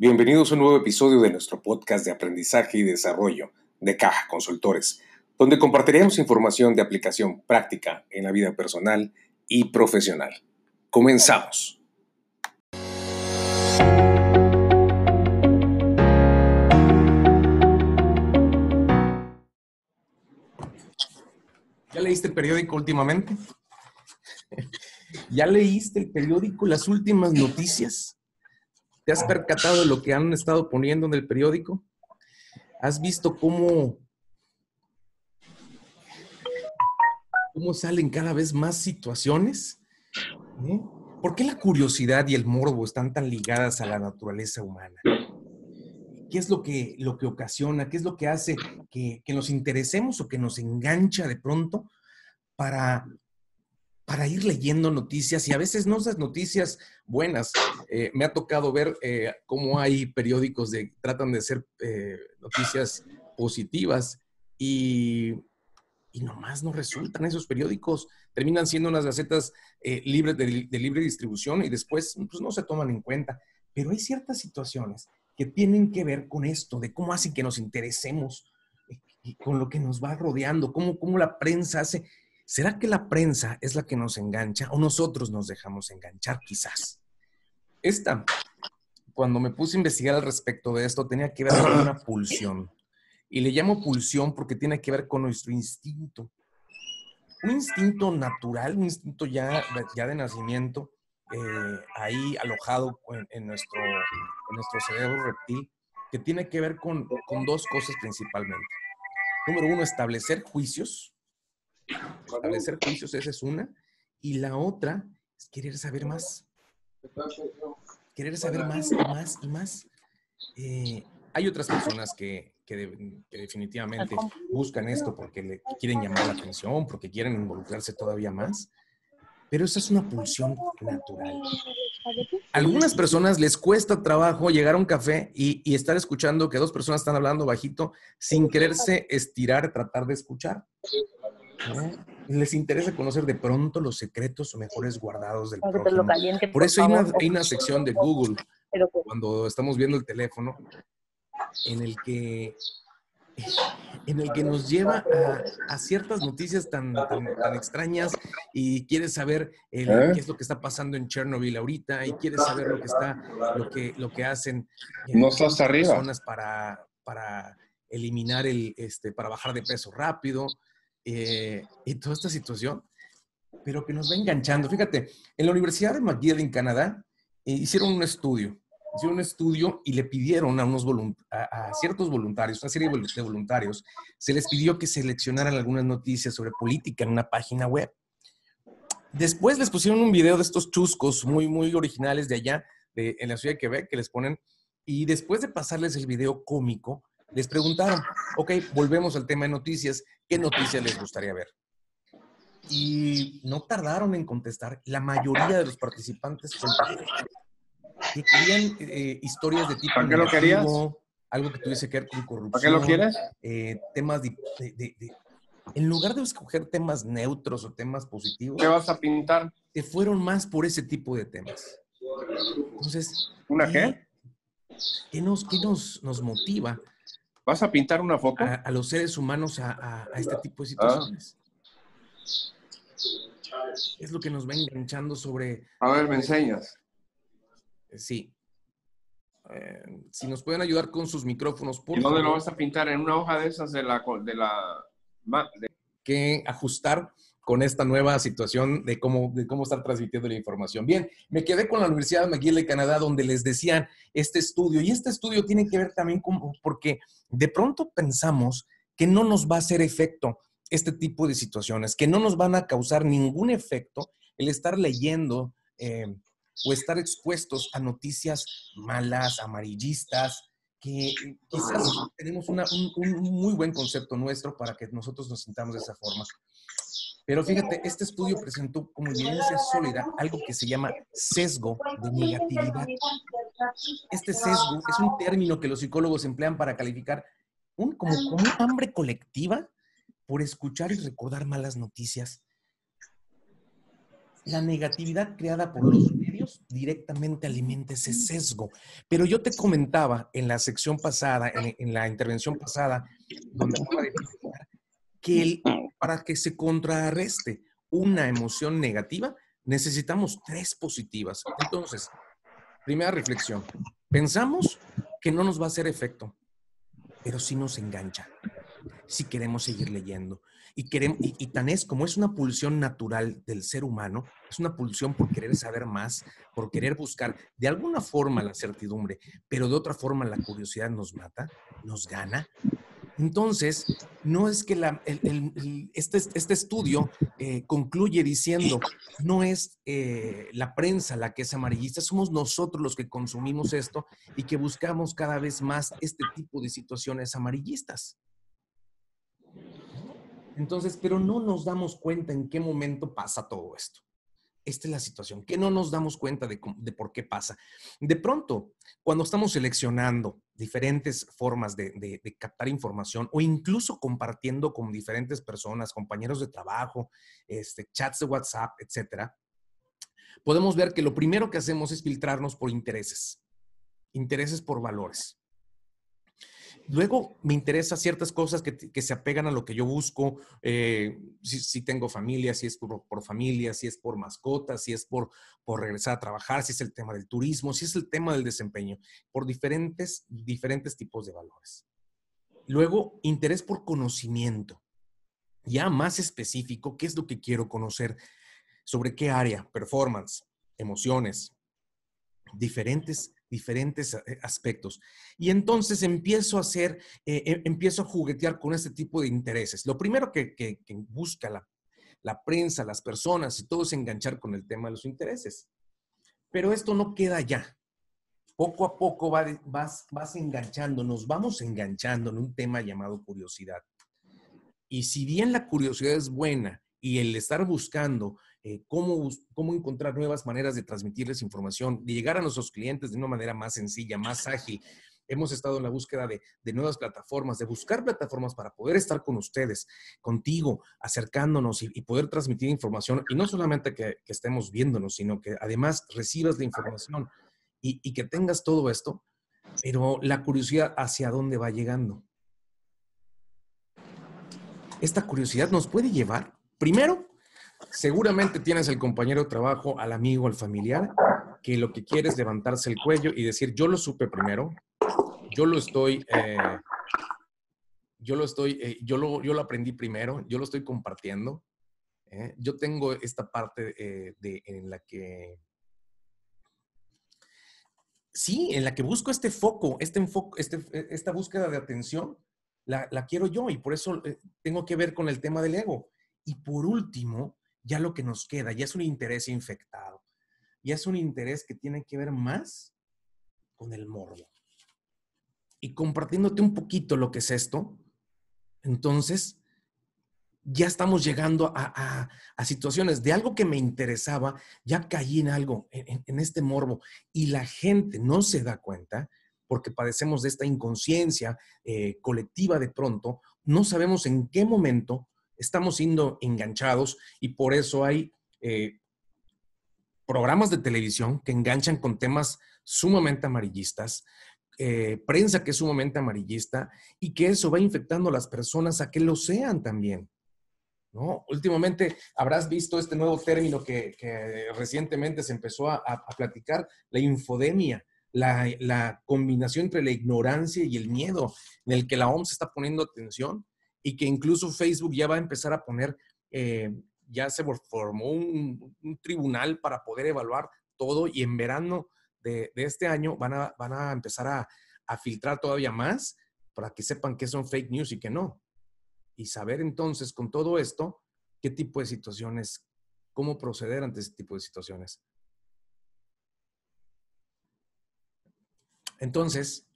Bienvenidos a un nuevo episodio de nuestro podcast de aprendizaje y desarrollo de Caja Consultores, donde compartiremos información de aplicación práctica en la vida personal y profesional. Comenzamos. ¿Ya leíste el periódico últimamente? ¿Ya leíste el periódico, las últimas noticias? ¿Te has percatado de lo que han estado poniendo en el periódico? ¿Has visto cómo, cómo salen cada vez más situaciones? ¿Eh? ¿Por qué la curiosidad y el morbo están tan ligadas a la naturaleza humana? ¿Qué es lo que, lo que ocasiona? ¿Qué es lo que hace que, que nos interesemos o que nos engancha de pronto para para ir leyendo noticias y a veces no esas noticias buenas. Eh, me ha tocado ver eh, cómo hay periódicos que tratan de ser eh, noticias positivas y, y, nomás no resultan esos periódicos. Terminan siendo unas gacetas libres de, libre distribución y después pues, no se toman en cuenta. Pero hay ciertas situaciones que tienen que ver con esto, de cómo hacen que nos interesemos con lo que nos va rodeando, cómo, cómo la prensa hace ¿Será que la prensa es la que nos engancha o nosotros nos dejamos enganchar quizás? Esta, cuando me puse a investigar al respecto de esto, tenía que ver con una pulsión. Y le llamo pulsión porque tiene que ver con nuestro instinto. Un instinto natural, un instinto ya, ya de nacimiento, eh, ahí alojado en, nuestro, en nuestro cerebro reptil, que tiene que ver con, con dos cosas principalmente. Número uno, establecer juicios Establecer juicios, esa es una. Y la otra es querer saber más. Querer saber más y más y más. Eh, hay otras personas que, que, definitivamente buscan esto porque le quieren llamar la atención, porque quieren involucrarse todavía más. Pero esa es una pulsión natural. A algunas personas les cuesta trabajo llegar a un café y, y, estar escuchando que dos personas están hablando bajito sin quererse estirar, tratar de escuchar. Les interesa conocer de pronto los secretos mejores guardados del prójimo. Por eso hay una, sección de Google cuando estamos viendo el teléfono en el que en el que nos lleva a, ciertas noticias tan, tan, extrañas y quieres saber ¿Eh? qué es lo que está pasando en Chernobyl ahorita y quieres saber lo que está lo que lo que hacen no estás arriba. personas para para eliminar el este para bajar de peso rápido eh, y toda esta situación, pero que nos va enganchando. Fíjate, en la Universidad de McGill en Canadá eh, hicieron un estudio, hicieron un estudio y le pidieron a, unos a, ciertos voluntarios, una serie de voluntarios, se les pidió que seleccionaran algunas noticias sobre política en una página web. Después les pusieron un video de estos chuscos muy, muy originales de allá, de, en la ciudad de Quebec, que les ponen, y después de pasarles el video cómico, les preguntaron, ok, volvemos al tema de noticias, ¿qué noticias les gustaría ver? Y no tardaron en contestar. La mayoría de los participantes que querían eh, historias de tipo ¿Para qué lo querías? algo que tuviese que ver con corrupción. ¿Para qué lo quieres? Eh, temas de, En lugar de escoger temas neutros o temas positivos. ¿Qué vas a pintar? Se fueron más por ese tipo de temas. Entonces. ¿Una qué? ¿Qué nos, qué nos, nos motiva ¿Vas a pintar una foto? A, los seres humanos a, este tipo de situaciones. Es lo que nos va enganchando sobre... A ver, me enseñas. Sí. Eh, si nos pueden ayudar con sus micrófonos, por ¿Y dónde lo vas a pintar? ¿En una hoja de esas de la... De la Que ajustar con esta nueva situación de cómo, de cómo estar transmitiendo la información. Bien, me quedé con la Universidad McGill de Canadá, donde les decían este estudio, y este estudio tiene que ver también con, porque de pronto pensamos que no nos va a hacer efecto este tipo de situaciones, que no nos van a causar ningún efecto el estar leyendo eh, o estar expuestos a noticias malas, amarillistas, que quizás tenemos un, un muy buen concepto nuestro para que nosotros nos sintamos de esa forma. Pero fíjate, este estudio presentó como evidencia sólida algo que se llama sesgo de negatividad. Este sesgo es un término que los psicólogos emplean para calificar un, como, como un hambre colectiva por escuchar y recordar malas noticias. La negatividad creada por los medios directamente alimenta ese sesgo. Pero yo te comentaba en la sección pasada, en, la intervención pasada, donde que para que se contrarreste una emoción negativa, necesitamos tres positivas. Entonces, primera reflexión, pensamos que no nos va a hacer efecto, pero sí nos engancha si queremos seguir leyendo. Y, queremos, y, tan es como es una pulsión natural del ser humano, es una pulsión por querer saber más, por querer buscar de alguna forma la certidumbre, pero de otra forma la curiosidad nos mata, nos gana. Entonces, no es que este, este, estudio eh, concluye diciendo, no es eh, la prensa la que es amarillista, somos nosotros los que consumimos esto y que buscamos cada vez más este tipo de situaciones amarillistas. Entonces, pero no nos damos cuenta en qué momento pasa todo esto. Esta es la situación, que no nos damos cuenta de, por qué pasa. De pronto, cuando estamos seleccionando diferentes formas de, captar información o incluso compartiendo con diferentes personas, compañeros de trabajo, este, chats de WhatsApp, etcétera, podemos ver que lo primero que hacemos es filtrarnos por intereses, intereses por valores. Luego me interesan ciertas cosas que, se apegan a lo que yo busco, eh, si, tengo familia, si es por, familia, si es por mascotas, si es por, por regresar a trabajar, si es el tema del turismo, si es el tema del desempeño, por diferentes, diferentes tipos de valores. Luego, interés por conocimiento. Ya más específico, ¿qué es lo que quiero conocer? ¿Sobre qué área? Performance, emociones, diferentes diferentes eh, aspectos. Y entonces empiezo a hacer, eh, eh, empiezo a juguetear con este tipo de intereses. Lo primero que, busca la, la, prensa, las personas y todo es enganchar con el tema de los intereses. Pero esto no queda ya. Poco a poco vas, vas enganchando, nos vamos enganchando en un tema llamado curiosidad. Y si bien la curiosidad es buena y el estar buscando eh, cómo, cómo encontrar nuevas maneras de transmitirles información, de llegar a nuestros clientes de una manera más sencilla, más ágil. Hemos estado en la búsqueda de, nuevas plataformas, de buscar plataformas para poder estar con ustedes, contigo, acercándonos y, poder transmitir información. Y no solamente que, estemos viéndonos, sino que además recibas la información y, y que tengas todo esto, pero la curiosidad hacia dónde va llegando. Esta curiosidad nos puede llevar, primero, Seguramente tienes el compañero de trabajo, al amigo, al familiar, que lo que quiere es levantarse el cuello y decir, yo lo supe primero, yo lo estoy, eh, yo lo estoy, eh, yo, lo, yo lo aprendí primero, yo lo estoy compartiendo. ¿eh? Yo tengo esta parte de, en la que, sí, en la que busco este foco, este enfoque, este, esta búsqueda de atención, la, la quiero yo y por eso tengo que ver con el tema del ego. Y por último, ya lo que nos queda, ya es un interés infectado, ya es un interés que tiene que ver más con el morbo. Y compartiéndote un poquito lo que es esto, entonces ya estamos llegando a, situaciones de algo que me interesaba, ya caí en algo, en, este morbo, y la gente no se da cuenta porque padecemos de esta inconsciencia eh, colectiva de pronto, no sabemos en qué momento estamos siendo enganchados y por eso hay eh, programas de televisión que enganchan con temas sumamente amarillistas, eh, prensa que es sumamente amarillista y que eso va infectando a las personas a que lo sean también. ¿no? Últimamente habrás visto este nuevo término que, recientemente se empezó a, platicar, la infodemia. La, la, combinación entre la ignorancia y el miedo en el que la OMS está poniendo atención y que incluso Facebook ya va a empezar a poner, eh, ya se formó un, tribunal para poder evaluar todo y en verano de, este año van a, van a empezar a, filtrar todavía más para que sepan qué son fake news y qué no. Y saber entonces con todo esto qué tipo de situaciones, cómo proceder ante ese tipo de situaciones. Entonces,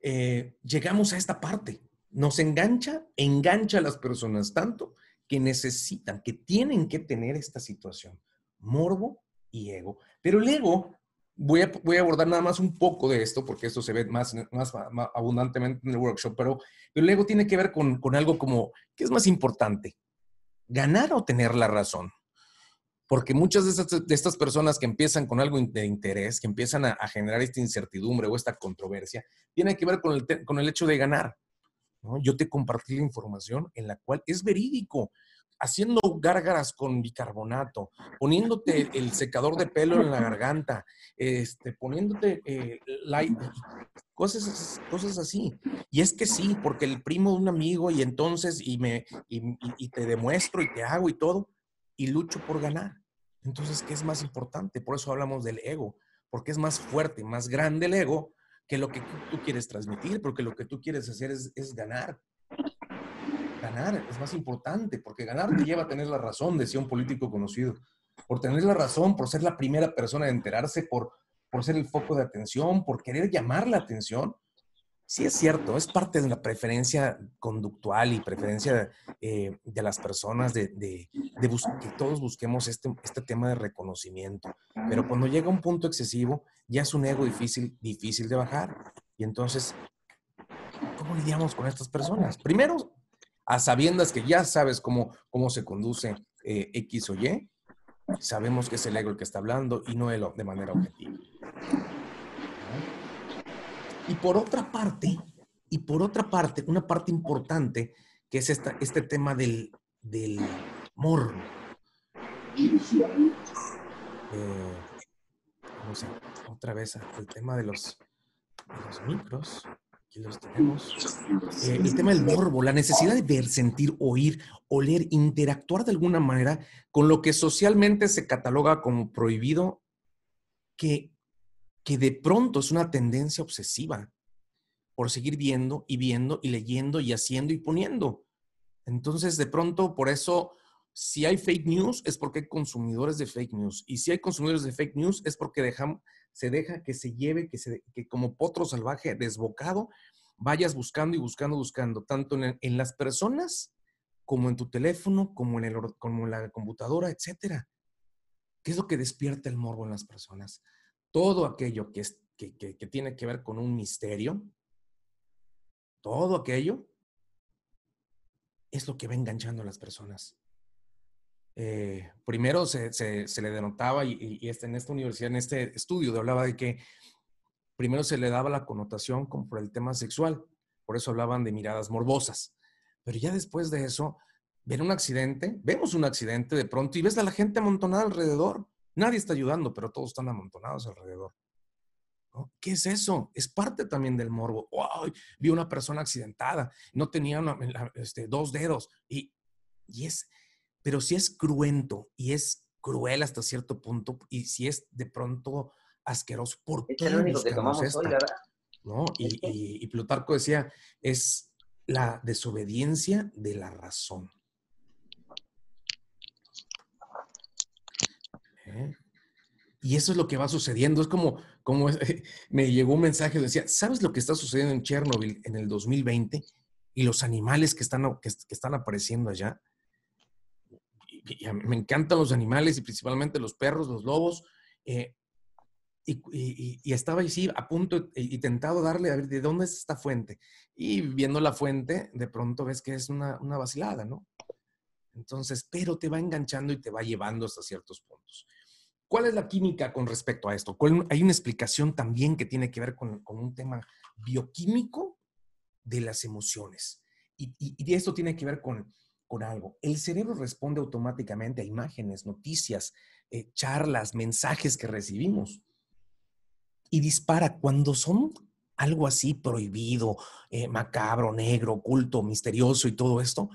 eh, llegamos a esta parte nos engancha, engancha a las personas tanto que necesitan, que tienen que tener esta situación, morbo y ego. Pero el ego, voy a, voy a abordar nada más un poco de esto, porque esto se ve más, más, abundantemente en el workshop, pero, el ego tiene que ver con, con algo como, ¿qué es más importante? ¿Ganar o tener la razón? Porque muchas de estas, personas que empiezan con algo de interés, que empiezan a, generar esta incertidumbre o esta controversia, tiene que ver con el, con el hecho de ganar. Yo te compartí la información en la cual es verídico haciendo gárgaras con bicarbonato, poniéndote el secador de pelo en la garganta, este, poniéndote eh, light, cosas, cosas así. Y es que sí, porque el primo de un amigo y entonces, y, me, y, te demuestro y te hago y todo, y lucho por ganar. Entonces, ¿qué es más importante? Por eso hablamos del ego, porque es más fuerte, más grande el ego que lo que tú quieres transmitir, porque lo que tú quieres hacer es, es ganar ganar es más importante, porque ganar te lleva a tener la razón, decía un político conocido. Por tener la razón, por ser la primera persona a enterarse, por, por ser el foco de atención, por querer llamar la atención. Sí es cierto, es parte de la preferencia conductual y preferencia eh, de las personas de, de, que todos busquemos este, este tema de reconocimiento. Pero cuando llega un punto excesivo, ya es un ego difícil, difícil de bajar. Y entonces, ¿cómo lidiamos con estas personas? Primero, a sabiendas que ya sabes cómo, cómo se conduce eh, X o Y, sabemos que es el ego el que está hablando y no él de manera objetiva. Y por otra parte, y por otra parte, una parte importante que es esta, este tema del, del morbo. Eh, otra vez el tema de los, los micros. Aquí los tenemos. Eh, el tema del morbo, la necesidad de ver, sentir, oír, oler, interactuar de alguna manera con lo que socialmente se cataloga como prohibido, que, que de pronto es una tendencia obsesiva por seguir viendo y viendo y leyendo y haciendo y poniendo. Entonces, de pronto, por eso, si hay fake news, es porque hay consumidores de fake news. Y si hay consumidores de fake news, es porque se deja que se lleve, que, se, que como potro salvaje desbocado, vayas buscando y buscando, buscando, tanto en, las personas como en tu teléfono, como en, el, como en la computadora, etcétera. ¿Qué es lo que despierta el morbo en las personas? Todo aquello que, es, que, que tiene que ver con un misterio, todo aquello es lo que va enganchando a las personas. Eh, primero se, le denotaba, y, este, en esta universidad, en este estudio, hablaba de que primero se le daba la connotación como por el tema sexual, por eso hablaban de miradas morbosas. Pero ya después de eso, ven un accidente, vemos un accidente de pronto y ves a la gente amontonada alrededor. Nadie está ayudando, pero todos están amontonados alrededor. ¿Qué es eso? Es parte también del morbo. ¡Wow! Vi una persona accidentada, no tenía este, dos dedos y, y es, pero si es cruento y es cruel hasta cierto punto, y si es de pronto asqueroso, ¿por qué es único que tomamos hoy, ¿No? Y, Plutarco decía, es la desobediencia de la razón. ¿Eh? Y eso es lo que va sucediendo. Es como, como me llegó un mensaje, decía, ¿sabes lo que está sucediendo en Chernobyl en el 2020? Y los animales que están, que están apareciendo allá me encantan los animales y principalmente los perros, los lobos. Eh, y, estaba ahí a punto y, tentado darle a ver de dónde es esta fuente. Y viendo la fuente, de pronto ves que es una, una vacilada, ¿no? Entonces, pero te va enganchando y te va llevando hasta ciertos puntos. ¿Cuál es la química con respecto a esto? Hay una explicación también que tiene que ver con, con un tema bioquímico de las emociones. Y, y, esto tiene que ver con, algo. El cerebro responde automáticamente a imágenes, noticias, eh, charlas, mensajes que recibimos. Y dispara cuando son algo así prohibido, eh, macabro, negro, oculto, misterioso y todo esto,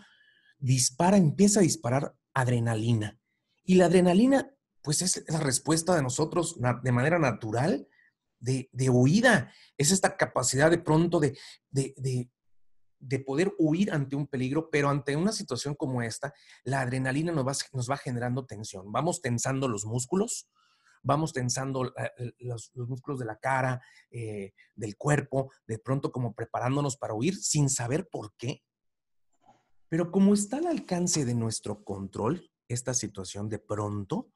dispara, empieza a disparar adrenalina. Y la adrenalina, pues es la respuesta de nosotros de manera natural de, de huida. Es esta capacidad de pronto de, de, de poder huir ante un peligro, pero ante una situación como esta, la adrenalina nos va, nos va generando tensión. Vamos tensando los músculos, vamos tensando eh, los, músculos de la cara, eh, del cuerpo, de pronto como preparándonos para huir sin saber por qué. Pero como está al alcance de nuestro control, esta situación de pronto,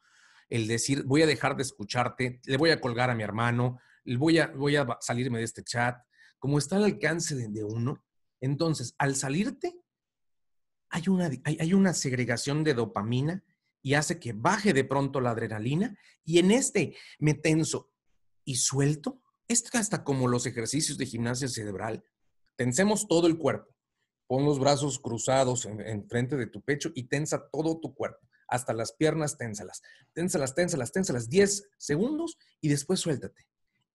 el decir, voy a dejar de escucharte, le voy a colgar a mi hermano, voy a, voy a salirme de este chat, como está al alcance de uno, entonces, al salirte, hay una, hay, una segregación de dopamina y hace que baje de pronto la adrenalina y en este me tenso y suelto. Esto hasta como los ejercicios de gimnasia cerebral. Tensemos todo el cuerpo. Pon los brazos cruzados en, frente de tu pecho y tensa todo tu cuerpo. Hasta las piernas, ténsalas. Ténsalas, ténsalas, ténsalas. 10 segundos y después suéltate.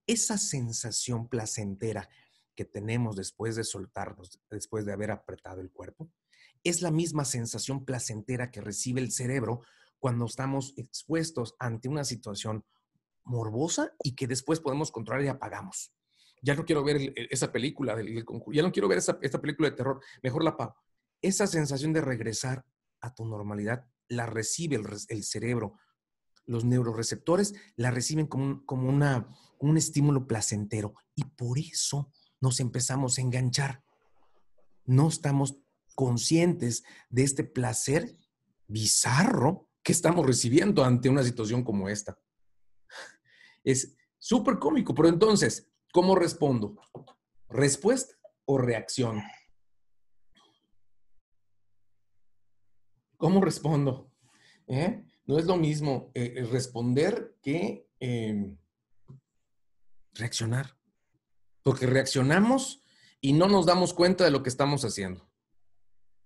Esa sensación placentera que tenemos después de soltarnos, después de haber apretado el cuerpo, es la misma sensación placentera que recibe el cerebro cuando estamos expuestos ante una situación morbosa y que después podemos controlar y apagamos. Ya no quiero ver esa película del, ya no quiero ver esa, esta película de terror, mejor la apago. Esa sensación de regresar a tu normalidad la recibe el, cerebro. Los neuroreceptores la reciben como, como una, un estímulo placentero y por eso nos empezamos a enganchar. No estamos conscientes de este placer bizarro que estamos recibiendo ante una situación como esta. Es súper cómico, pero entonces, ¿cómo respondo? ¿Respuesta o reacción? ¿Cómo respondo? ¿Eh? No es lo mismo eh, responder que em, reaccionar. Porque reaccionamos y no nos damos cuenta de lo que estamos haciendo.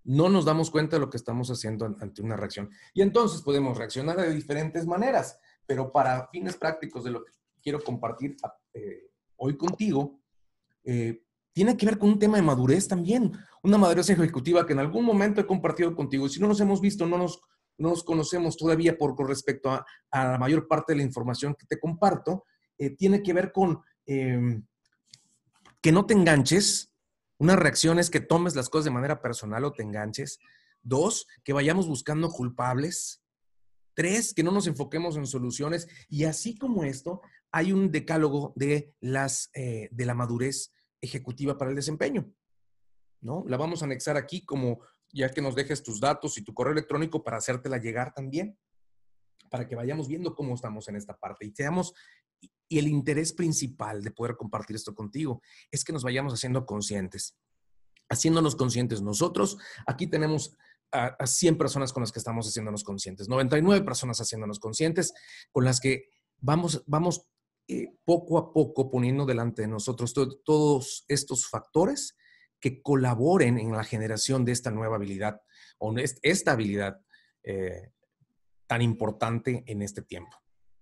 No nos damos cuenta de lo que estamos haciendo ante una reacción. Y entonces podemos reaccionar de diferentes maneras, pero para fines prácticos de lo que quiero compartir eh, hoy contigo, eh, tiene que ver con un tema de madurez también, una madurez ejecutiva que en algún momento he compartido contigo. Y si no nos hemos visto, no nos, nos conocemos todavía por con respecto a, la mayor parte de la información que te comparto, eh, tiene que ver con em, que no te enganches. Una reacción es que tomes las cosas de manera personal o te enganches. Dos, que vayamos buscando culpables. Tres, que no nos enfoquemos en soluciones. Y así como esto, hay un decálogo de, las, eh, de la madurez ejecutiva para el desempeño. ¿no? La vamos a anexar aquí como ya que nos dejes tus datos y tu correo electrónico para hacértela llegar también, para que vayamos viendo cómo estamos en esta parte y seamos y el interés principal de poder compartir esto contigo es que nos vayamos haciendo conscientes. Haciéndonos conscientes nosotros, aquí tenemos a, 100 personas con las que estamos haciéndonos conscientes, 99 personas haciéndonos conscientes, con las que vamos, vamos eh, poco a poco poniendo delante de nosotros todos estos factores que colaboren en la generación de esta nueva habilidad o esta habilidad eh, tan importante en este tiempo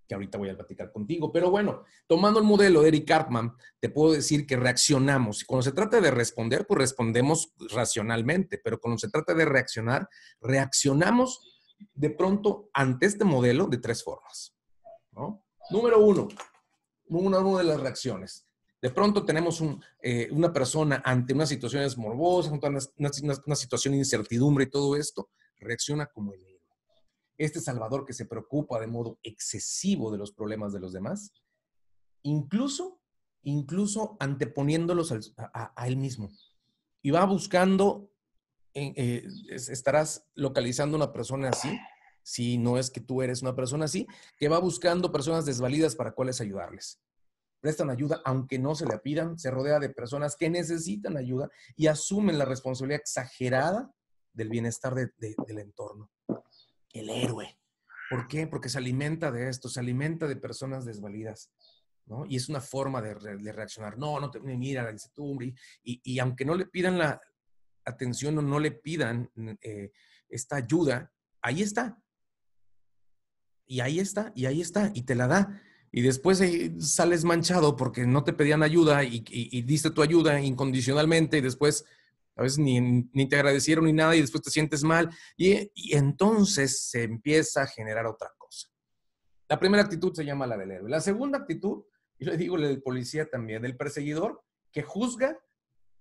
que ahorita voy a platicar contigo. Pero bueno, tomando el modelo de Eric Cartman, te puedo decir que reaccionamos. Cuando se trata de responder, pues respondemos racionalmente, pero cuando se trata de reaccionar, reaccionamos de pronto ante este modelo de tres formas. Número uno, una, de las reacciones. De pronto tenemos eh, una persona ante unas situaciones morbosas, una, una situación de incertidumbre y todo esto, reacciona como el este Salvador que se preocupa de modo excesivo de los problemas de los demás, incluso, incluso anteponiéndolos a, él mismo. Y va buscando, eh, estarás localizando una persona así, si no es que tú eres una persona así, que va buscando personas desvalidas para cuáles ayudarles. Prestan ayuda aunque no se le pidan, se rodea de personas que necesitan ayuda y asumen la responsabilidad exagerada del bienestar del entorno el héroe. ¿Por qué? Porque se alimenta de esto, se alimenta de personas desvalidas. ¿no? Y es una forma de, reaccionar. No, no te mira la incertidumbre. Y, y, aunque no le pidan la atención o no le pidan eh, esta ayuda, ahí está. Y ahí está, y ahí está, y te la da. Y después eh, sales manchado porque no te pedían ayuda y, y, diste tu ayuda incondicionalmente y después a veces ni, te agradecieron ni nada y después te sientes mal y, entonces se empieza a generar otra cosa. La primera actitud se llama la del héroe. La segunda actitud, y le digo la policía también, del perseguidor, que juzga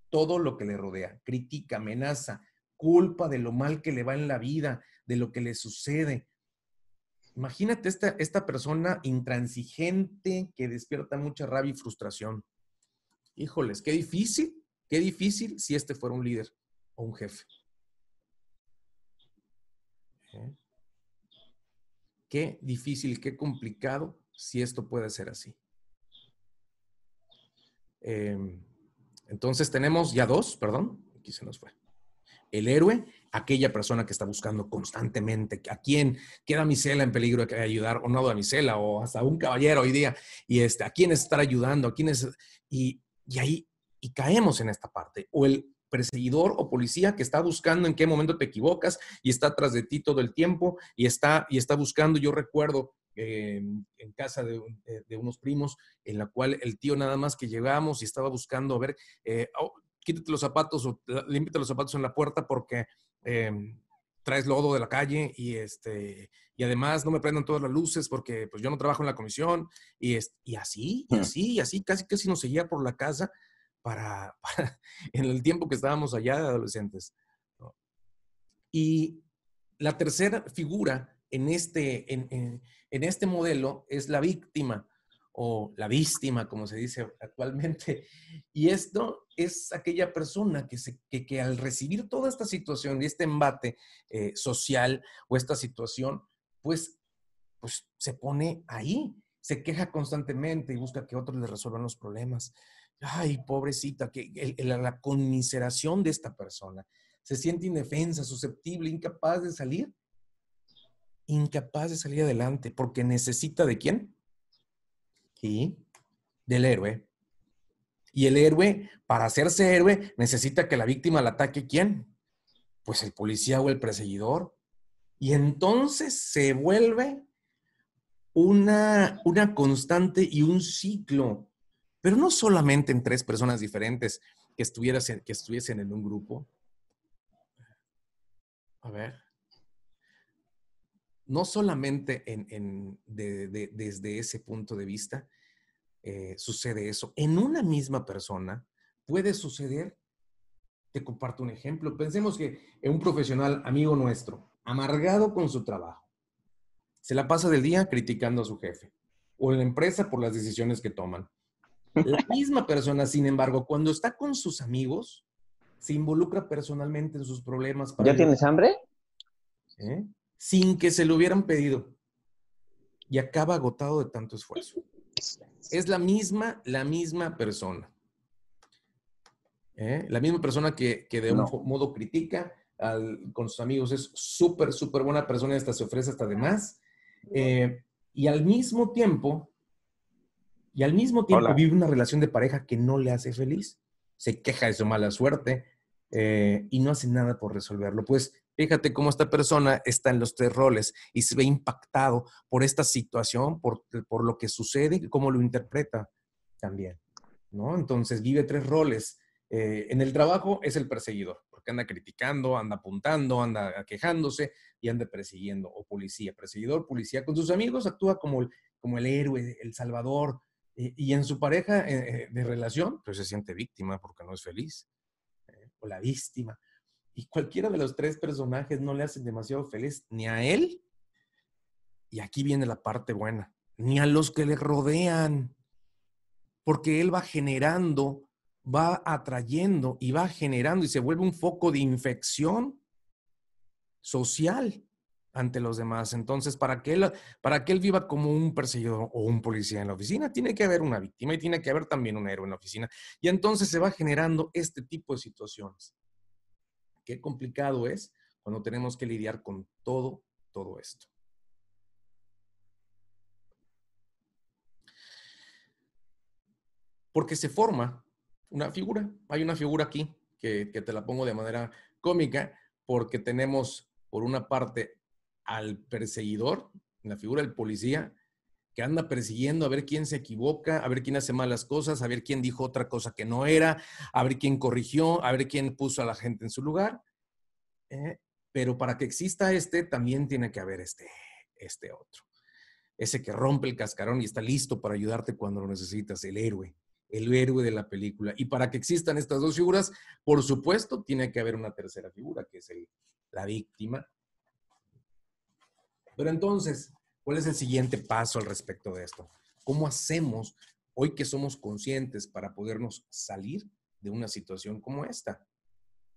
todo lo que le rodea, critica, amenaza, culpa de lo mal que le va en la vida, de lo que le sucede. Imagínate esta, esta persona intransigente que despierta mucha rabia y frustración. Híjoles, qué difícil Qué difícil si este fuera un líder o un jefe. ¿Eh? Qué difícil, qué complicado si esto puede ser así. Em, entonces tenemos ya dos, perdón, aquí se nos fue. El héroe, aquella persona que está buscando constantemente a quién queda damisela en peligro de ayudar, o no damisela, o hasta un caballero hoy día, y este, a quién estar ayudando, a quién es, y, y ahí, y caemos en esta parte. O el perseguidor o policía que está buscando en qué momento te equivocas y está tras de ti todo el tiempo y está, y está buscando, yo recuerdo eh, en casa de, unos primos, en la cual el tío nada más que llegamos y estaba buscando, a ver, eh, oh, quítate los zapatos o límpiate los zapatos en la puerta porque em, traes lodo de la calle y, este, y además no me prendan todas las luces porque pues yo no trabajo en la comisión y, y así, y así, y así, casi casi nos seguía por la casa para, en el tiempo que estábamos allá de adolescentes. Y la tercera figura en este, en, este modelo es la víctima o la víctima, como se dice actualmente. Y esto es aquella persona que, se, que, al recibir toda esta situación y este embate eh, social o esta situación, pues, pues se pone ahí, se queja constantemente y busca que otros le resuelvan los problemas. Ay, pobrecita, que la conmiseración de esta persona se siente indefensa, susceptible, incapaz de salir incapaz de salir adelante porque necesita de quién? Sí, del héroe. Y el héroe, para hacerse héroe, necesita que la víctima la ataque quién? Pues el policía o el perseguidor. Y entonces se vuelve una, una constante y un ciclo, pero no solamente en tres personas diferentes que, que estuviesen en un grupo. A ver no solamente en, desde ese punto de vista eh, sucede eso. En una misma persona puede suceder, te comparto un ejemplo, pensemos que un profesional amigo nuestro, amargado con su trabajo, se la pasa del día criticando a su jefe o en la empresa por las decisiones que toman. La misma persona, sin embargo, cuando está con sus amigos, se involucra personalmente en sus problemas. ¿Ya tienes hambre? ¿Eh? sin que se lo hubieran pedido. Y acaba agotado de tanto esfuerzo. Es la misma, la misma persona. ¿Eh? La misma persona que, de un modo critica con sus amigos. Es súper, súper buena persona y hasta se ofrece hasta de más. Eh, y al mismo tiempo, y al mismo tiempo vive una relación de pareja que no le hace feliz. Se queja de su mala suerte eh, y no hace nada por resolverlo. Pues Fíjate cómo esta persona está en los tres roles y se ve impactado por esta situación, por, por lo que sucede y cómo lo interpreta también, ¿no? Entonces vive tres roles. Eh, en el trabajo es el perseguidor, porque anda criticando, anda apuntando, anda quejándose y anda persiguiendo, o policía, perseguidor, policía. Con sus amigos actúa como el, como el héroe, el salvador, y, en su pareja eh, eh, de relación, pues se siente víctima porque no es feliz, o la víctima. Y cualquiera de los tres personajes no le hacen demasiado feliz ni a él, y aquí viene la parte buena, ni a los que le rodean, porque él va generando, va atrayendo y va generando y se vuelve un foco de infección social ante los demás. Entonces, para que él, para que él viva como un perseguidor o un policía en la oficina, tiene que haber una víctima y tiene que haber también un héroe en la oficina. Y entonces se va generando este tipo de situaciones. Qué complicado es cuando tenemos que lidiar con todo, todo esto. Porque se forma una figura. Hay una figura aquí que, te la pongo de manera cómica porque tenemos por una parte al perseguidor, la figura del policía, que anda persiguiendo a ver quién se equivoca, a ver quién hace malas cosas, a ver quién dijo otra cosa que no era, a ver quién corrigió, a ver quién puso a la gente en su lugar. ¿eh? pero para que exista este, también tiene que haber este, este otro. Ese que rompe el cascarón y está listo para ayudarte cuando lo necesitas, el héroe, el héroe de la película. Y para que existan estas dos figuras, por supuesto, tiene que haber una tercera figura, que es el, la víctima. Pero entonces, ¿Cuál es el siguiente paso al respecto de esto? ¿Cómo hacemos hoy que somos conscientes para podernos salir de una situación como esta?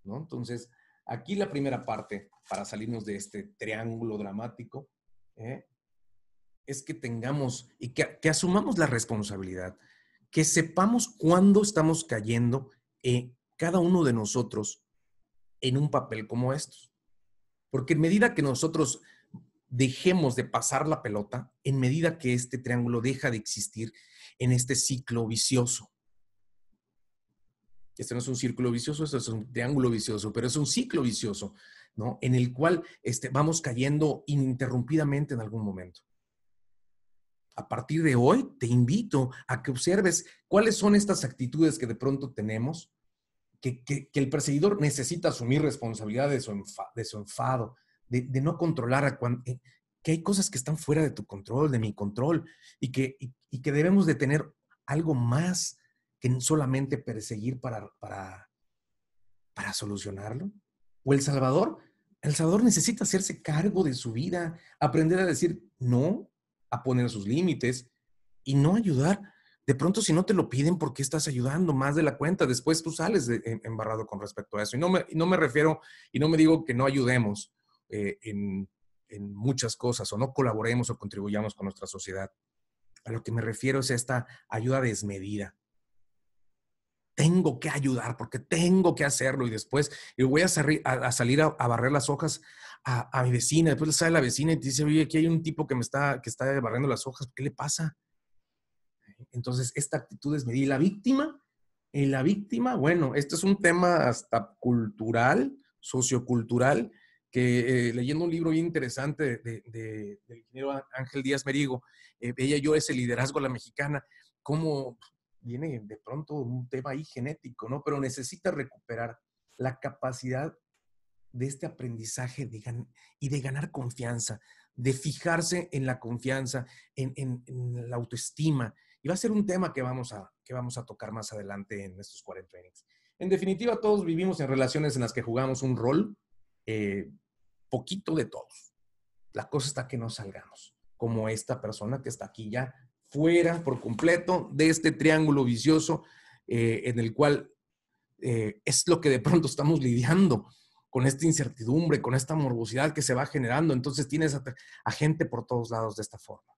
¿No? Entonces, aquí la primera parte para salirnos de este triángulo dramático ¿eh? es que tengamos y que, asumamos la responsabilidad, que sepamos cuándo estamos cayendo eh, cada uno de nosotros en un papel como estos. Porque en medida que nosotros dejemos de pasar la pelota, en medida que este triángulo deja de existir en este ciclo vicioso. Este no es un círculo vicioso, este es un triángulo vicioso, pero es un ciclo vicioso, ¿no? En el cual este, vamos cayendo ininterrumpidamente en algún momento. A partir de hoy, te invito a que observes cuáles son estas actitudes que de pronto tenemos, que, el perseguidor necesita asumir responsabilidad de su, enfado, de, no controlar, a eh, que hay cosas que están fuera de tu control, de mi control, y que, y, que debemos de tener algo más que solamente perseguir para, para, para solucionarlo. O El Salvador, El Salvador necesita hacerse cargo de su vida, aprender a decir no a poner sus límites y no ayudar. De pronto, si no te lo piden, ¿por qué estás ayudando más de la cuenta? Después tú sales embarrado con respecto a eso. Y no me, no me refiero y no me digo que no ayudemos eh, en, en muchas cosas o no colaboremos o contribuyamos con nuestra sociedad. A lo que me refiero es esta ayuda desmedida. Tengo que ayudar porque tengo que hacerlo y después y voy a, a, salir a, barrer las hojas a, mi vecina. Después le sale la vecina y te dice, oye, aquí hay un tipo que me está, que está barriendo las hojas. ¿Qué le pasa? Entonces, esta actitud es medir. La víctima, y la víctima, bueno, este es un tema hasta cultural, sociocultural, que eh, leyendo un libro bien interesante de, del ingeniero Ángel Díaz Merigo, eh, ella yo ese liderazgo a la mexicana, cómo viene de pronto un tema ahí genético, ¿no? Pero necesita recuperar la capacidad de este aprendizaje de y de ganar confianza, de fijarse en la confianza, en, en, la autoestima. Y va a ser un tema que vamos, a, que vamos a tocar más adelante en estos 40 trainings. En definitiva, todos vivimos en relaciones en las que jugamos un rol, eh, poquito de todos. La cosa está que no salgamos, como esta persona que está aquí ya fuera por completo de este triángulo vicioso eh, en el cual eh, es lo que de pronto estamos lidiando con esta incertidumbre, con esta morbosidad que se va generando. Entonces tienes a, gente por todos lados de esta forma.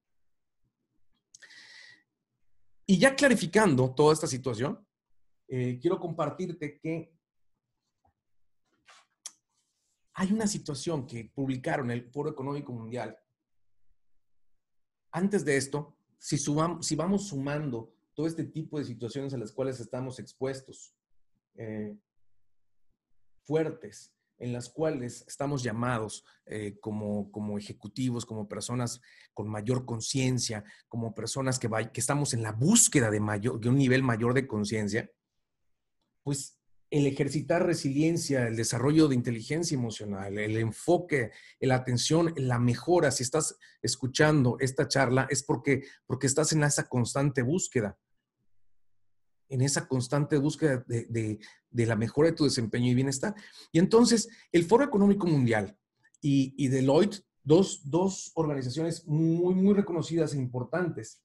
Y ya clarificando toda esta situación, eh, quiero compartirte que hay una situación que publicaron el Foro Económico Mundial. Antes de esto, si, si vamos sumando todo este tipo de situaciones a las cuales estamos expuestos, eh, fuertes, en las cuales estamos llamados eh, como, como ejecutivos, como personas con mayor conciencia, como personas que, que estamos en la búsqueda de, de un nivel mayor de conciencia, pues el ejercitar resiliencia, el desarrollo de inteligencia emocional, el enfoque, la atención, la mejora, si estás escuchando esta charla, es porque, porque estás en esa constante búsqueda, en esa constante búsqueda de, la mejora de tu desempeño y bienestar. Y entonces, el Foro Económico Mundial y, Deloitte, dos, dos, organizaciones muy, muy reconocidas e importantes,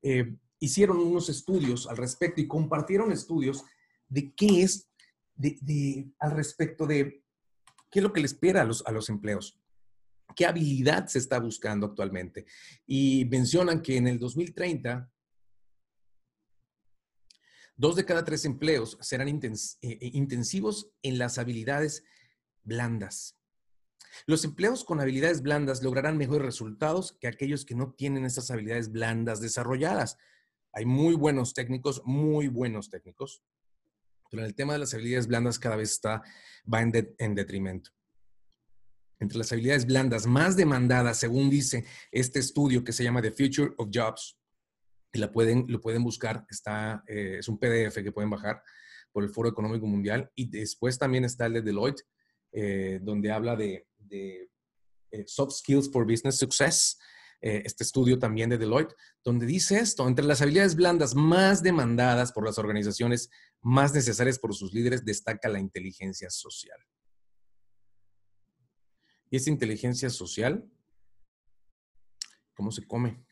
eh, hicieron unos estudios al respecto y compartieron estudios de qué es al respecto de qué es lo que le espera a los, a los empleos. ¿Qué habilidad se está buscando actualmente? Y mencionan que en el 2030, dos de cada tres empleos serán eh, eh, intensivos en las habilidades blandas. Los empleos con habilidades blandas lograrán mejores resultados que aquellos que no tienen esas habilidades blandas desarrolladas. Hay muy buenos técnicos, muy buenos técnicos, pero el tema de las habilidades blandas cada vez está, va en, detrimento. Entre las habilidades blandas más demandadas, según dice este estudio que se llama The Future of Jobs, y la pueden, lo pueden buscar, está, eh, es un PDF que pueden bajar por el Foro Económico Mundial, y después también está el de Deloitte, eh, donde habla de, de eh, Soft Skills for Business Success, eh, este estudio también de Deloitte, donde dice esto, entre las habilidades blandas más demandadas por las organizaciones, más necesarias por sus líderes, destaca la inteligencia social. Y esa inteligencia social, ¿cómo se come?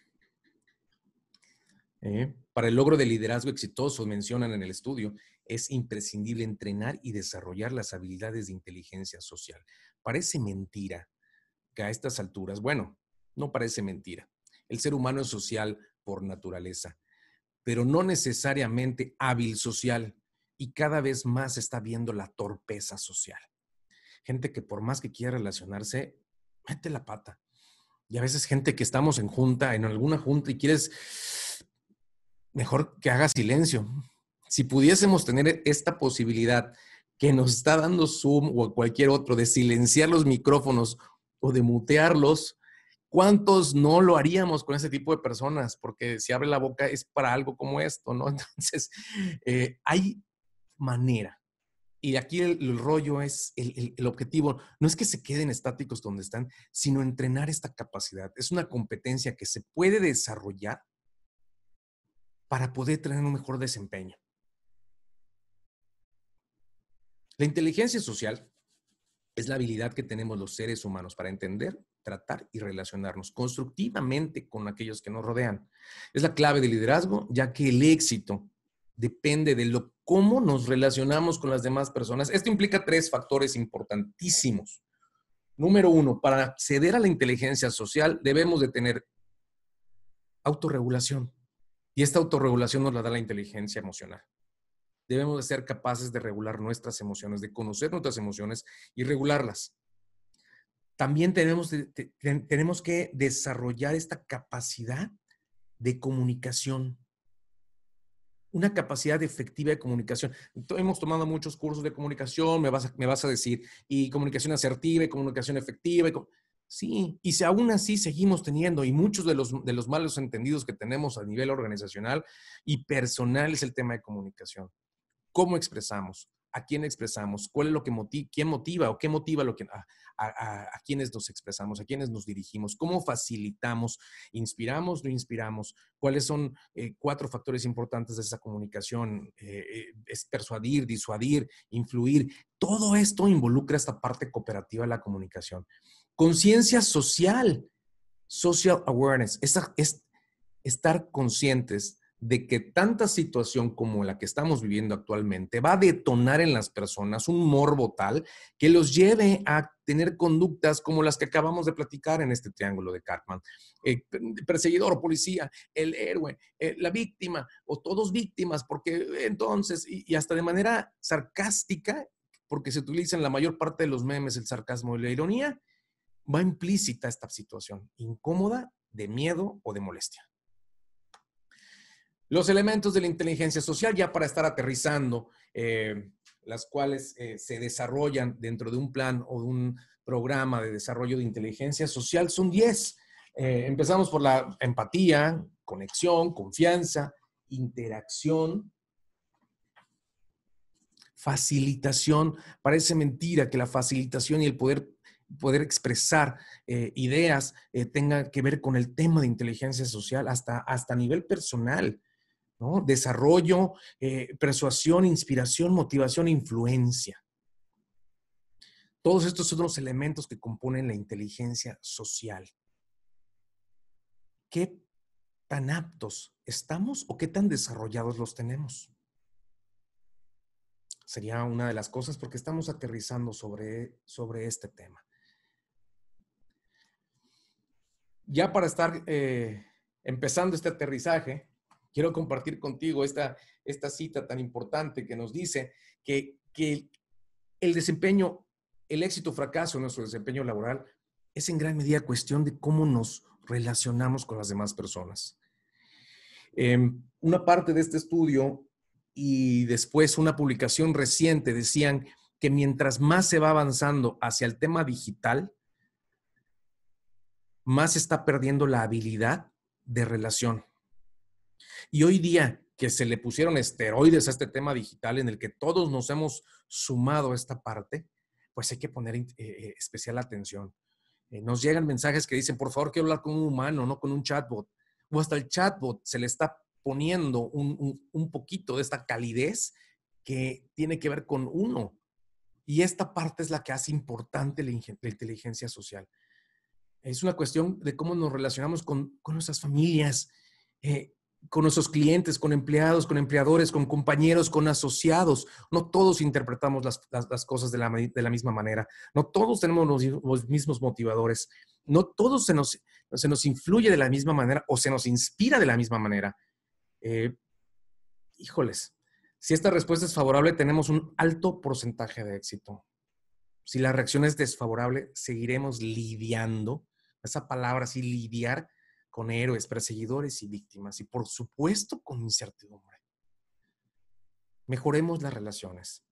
Eh, para el logro de liderazgo exitoso, mencionan en el estudio, es imprescindible entrenar y desarrollar las habilidades de inteligencia social. Parece mentira que a estas alturas, bueno, no parece mentira. El ser humano es social por naturaleza, pero no necesariamente hábil social y cada vez más está viendo la torpeza social. gente que por más que quiera relacionarse, mete la pata. Y a veces gente que estamos en junta, en alguna junta y quieres, mejor que haga silencio. Si pudiésemos tener esta posibilidad que nos está dando Zoom o cualquier otro de silenciar los micrófonos o de mutearlos, ¿cuántos no lo haríamos con ese tipo de personas? Porque si abre la boca es para algo como esto, ¿no? Entonces, eh, hay manera. Y aquí el, rollo es, el, el, objetivo no es que se queden estáticos donde están, sino entrenar esta capacidad. Es una competencia que se puede desarrollar para poder tener un mejor desempeño. La inteligencia social es la habilidad que tenemos los seres humanos para entender, tratar y relacionarnos constructivamente con aquellos que nos rodean. Es la clave del liderazgo, ya que el éxito depende de lo cómo nos relacionamos con las demás personas. Esto implica tres factores importantísimos. Número uno, para acceder a la inteligencia social debemos de tener autorregulación. Y esta autorregulación nos la da la inteligencia emocional debemos de ser capaces de regular nuestras emociones, de conocer nuestras emociones y regularlas. También tenemos, tenemos que desarrollar esta capacidad de comunicación, una capacidad efectiva de comunicación. Hemos tomado muchos cursos de comunicación, me vas a, me vas a decir, y comunicación asertiva y comunicación efectiva. sí, y si aún así seguimos teniendo, y muchos de los, de los malos entendidos que tenemos a nivel organizacional y personal es el tema de comunicación cómo expresamos, a quién expresamos, cuál es lo que motiva, quién motiva o qué motiva lo que, a, a, quienes nos expresamos, a quienes nos dirigimos, cómo facilitamos, inspiramos, no inspiramos, cuáles son eh, cuatro factores importantes de esa comunicación, eh, eh, es persuadir, disuadir, influir. Todo esto involucra esta parte cooperativa de la comunicación. Conciencia social, social awareness, es, es estar conscientes de que tanta situación como la que estamos viviendo actualmente va a detonar en las personas un morbo tal que los lleve a tener conductas como las que acabamos de platicar en este triángulo de Cartman. Eh, perseguidor policía, el héroe, eh, la víctima o todos víctimas, porque entonces, y, hasta de manera sarcástica, porque se utiliza en la mayor parte de los memes el sarcasmo y la ironía, va implícita esta situación, incómoda, de miedo o de molestia. Los elementos de la inteligencia social, ya para estar aterrizando, eh, las cuales eh, se desarrollan dentro de un plan o de un programa de desarrollo de inteligencia social, son 10. Eh, empezamos por la empatía, conexión, confianza, interacción, facilitación. Parece mentira que la facilitación y el poder, poder expresar ideas tenga que ver con el tema de inteligencia social hasta, hasta nivel personal. Desarrollo, eh, persuasión, inspiración, motivación, influencia. Todos estos son los elementos que componen la inteligencia social. ¿Qué tan aptos estamos o qué tan desarrollados los tenemos? Sería una de las cosas porque estamos aterrizando sobre, sobre este tema. Ya para estar eh, empezando este aterrizaje, quiero compartir contigo esta, esta cita tan importante que nos dice que, el desempeño, el éxito o fracaso en nuestro desempeño laboral es en gran medida cuestión de cómo nos relacionamos con las demás personas. Em, una parte de este estudio y después una publicación reciente decían que mientras más se va avanzando hacia el tema digital, más está perdiendo la habilidad de relación. Y hoy día que se le pusieron esteroides a este tema digital en el que todos nos hemos sumado a esta parte, pues hay que poner eh, eh, especial atención. Eh, nos llegan mensajes que dicen, por favor, quiero hablar con un humano, no con un chatbot. O hasta el chatbot se le está poniendo un, poquito de esta calidez que tiene que ver con uno. Y esta parte es la que hace importante la, inteligencia social. Es una cuestión de cómo nos relacionamos con, nuestras familias, con nuestros clientes, con empleados, con empleadores, con compañeros, con asociados. No todos interpretamos las, cosas de la, misma manera. No todos tenemos los, mismos motivadores. No todos se nos, se nos influye de la misma manera o se nos inspira de la misma manera. Eh, híjoles, si esta respuesta es favorable, tenemos un alto porcentaje de éxito. Si la reacción es desfavorable, seguiremos lidiando, esa palabra así, lidiar con héroes, perseguidores y víctimas, y por supuesto con incertidumbre. Mejoremos las relaciones.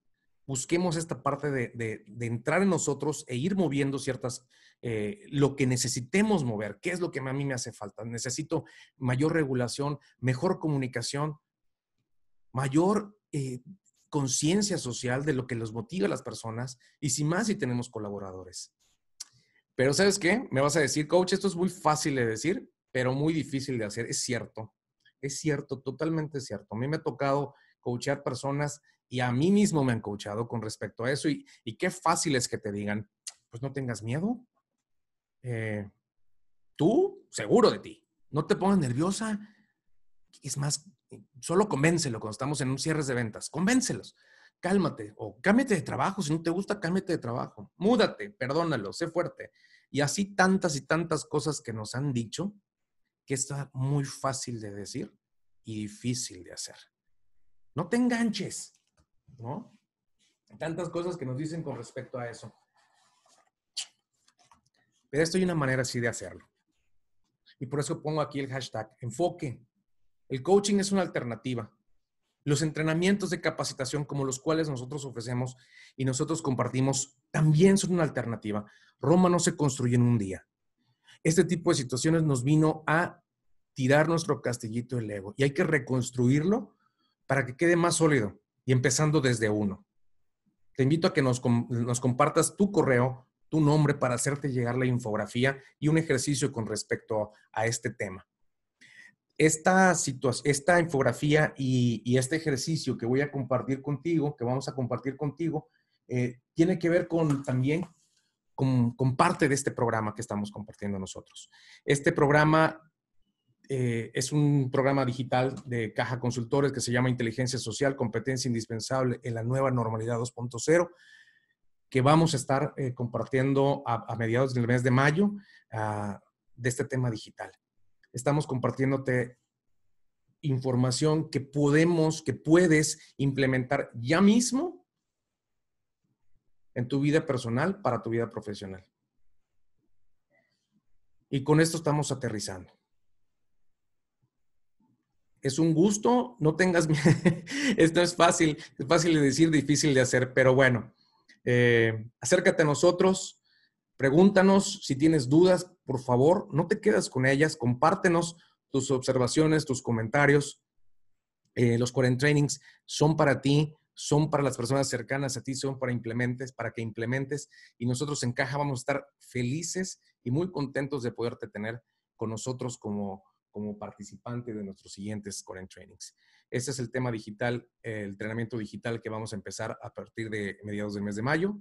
Busquemos esta parte de, entrar en nosotros e ir moviendo ciertas, eh, lo que necesitemos mover. ¿Qué es lo que a mí me hace falta? Necesito mayor regulación, mejor comunicación, mayor eh, conciencia social de lo que los motiva a las personas y si más si tenemos colaboradores. Pero ¿sabes qué? Me vas a decir, coach, esto es muy fácil de decir, pero muy difícil de hacer. Es cierto, es cierto, totalmente cierto. A mí me ha tocado coachar personas y a mí mismo me han coachado con respecto a eso. Y, qué fácil es que te digan, pues no tengas miedo. Eh, tú, seguro de ti. No te pongas nerviosa. Es más, solo convéncelo cuando estamos en un cierre de ventas. Convéncelos. Cálmate o cámbiate de trabajo. Si no te gusta, cámbiate de trabajo. Múdate, perdónalo, sé fuerte. Y así tantas y tantas cosas que nos han dicho que está muy fácil de decir y difícil de hacer. No te enganches, ¿no? Tantas cosas que nos dicen con respecto a eso. Pero esto hay una manera así de hacerlo. Y por eso pongo aquí el hashtag enfoque. El coaching es una alternativa. Los entrenamientos de capacitación como los cuales nosotros ofrecemos y nosotros compartimos también son una alternativa. Roma no se construye en un día. Este tipo de situaciones nos vino a tirar nuestro castillito del ego y hay que reconstruirlo para que quede más sólido y empezando desde uno. Te invito a que nos, compartas tu correo, tu nombre para hacerte llegar la infografía y un ejercicio con respecto a este tema. Esta, esta infografía y, este ejercicio que voy a compartir contigo, que vamos a compartir contigo, eh, tiene que ver con también con, parte de este programa que estamos compartiendo nosotros. Este programa eh, es un programa digital de Caja Consultores que se llama Inteligencia Social, Competencia Indispensable en la Nueva Normalidad 2.0, que vamos a estar eh, compartiendo a, mediados del mes de mayo ah, de este tema digital. Estamos compartiéndote información que podemos, que puedes implementar ya mismo en tu vida personal para tu vida profesional. Y con esto estamos aterrizando es un gusto, no tengas miedo. Esto es fácil, es fácil de decir, difícil de hacer, pero bueno, eh, acércate a nosotros, pregúntanos si tienes dudas, por favor, no te quedas con ellas, compártenos tus observaciones, tus comentarios. Eh, los Core Trainings son para ti, son para las personas cercanas a ti, son para implementes, para que implementes y nosotros en Caja vamos a estar felices y muy contentos de poderte tener con nosotros como como participante de nuestros siguientes Core Trainings. Este es el tema digital, el entrenamiento digital que vamos a empezar a partir de mediados del mes de mayo.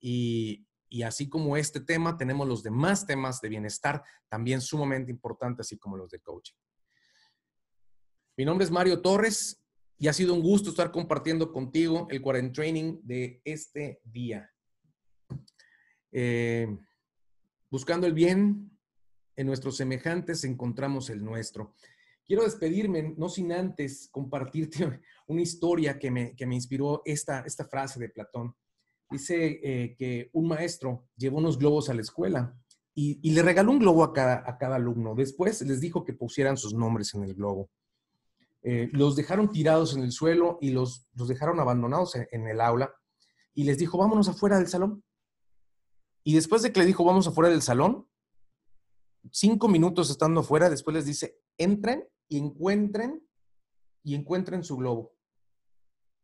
Y, y así como este tema, tenemos los demás temas de bienestar también sumamente importantes, así como los de coaching. Mi nombre es Mario Torres y ha sido un gusto estar compartiendo contigo el Quarent Training de este día. Eh, buscando el bien, en nuestros semejantes encontramos el nuestro. Quiero despedirme, no sin antes compartirte una historia que me, que me inspiró esta, esta frase de Platón. Dice eh, que un maestro llevó unos globos a la escuela y, le regaló un globo a cada, a cada, alumno. Después les dijo que pusieran sus nombres en el globo. Eh, los dejaron tirados en el suelo y los, los dejaron abandonados en, el aula y les dijo, vámonos afuera del salón. Y después de que le dijo, vamos afuera del salón, cinco minutos estando fuera, después les dice, entren y encuentren y encuentren su globo.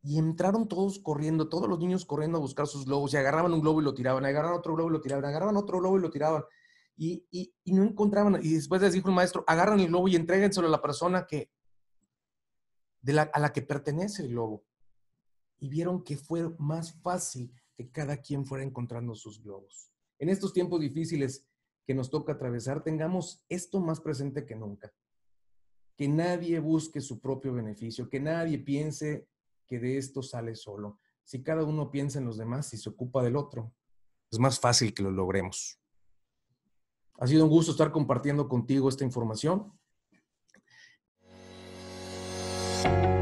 Y entraron todos corriendo, todos los niños corriendo a buscar sus globos y agarraban un globo y lo tiraban, agarraban otro globo y lo tiraban, agarraban otro globo y lo tiraban. Y, y, no encontraban. Y después les dijo el maestro, agarran el globo y entréguenselo a la persona que, de la, a la que pertenece el globo. Y vieron que fue más fácil que cada quien fuera encontrando sus globos. En estos tiempos difíciles, que nos toca atravesar, tengamos esto más presente que nunca. Que nadie busque su propio beneficio, que nadie piense que de esto sale solo. Si cada uno piensa en los demás y se ocupa del otro, es más fácil que lo logremos. Ha sido un gusto estar compartiendo contigo esta información Thank you.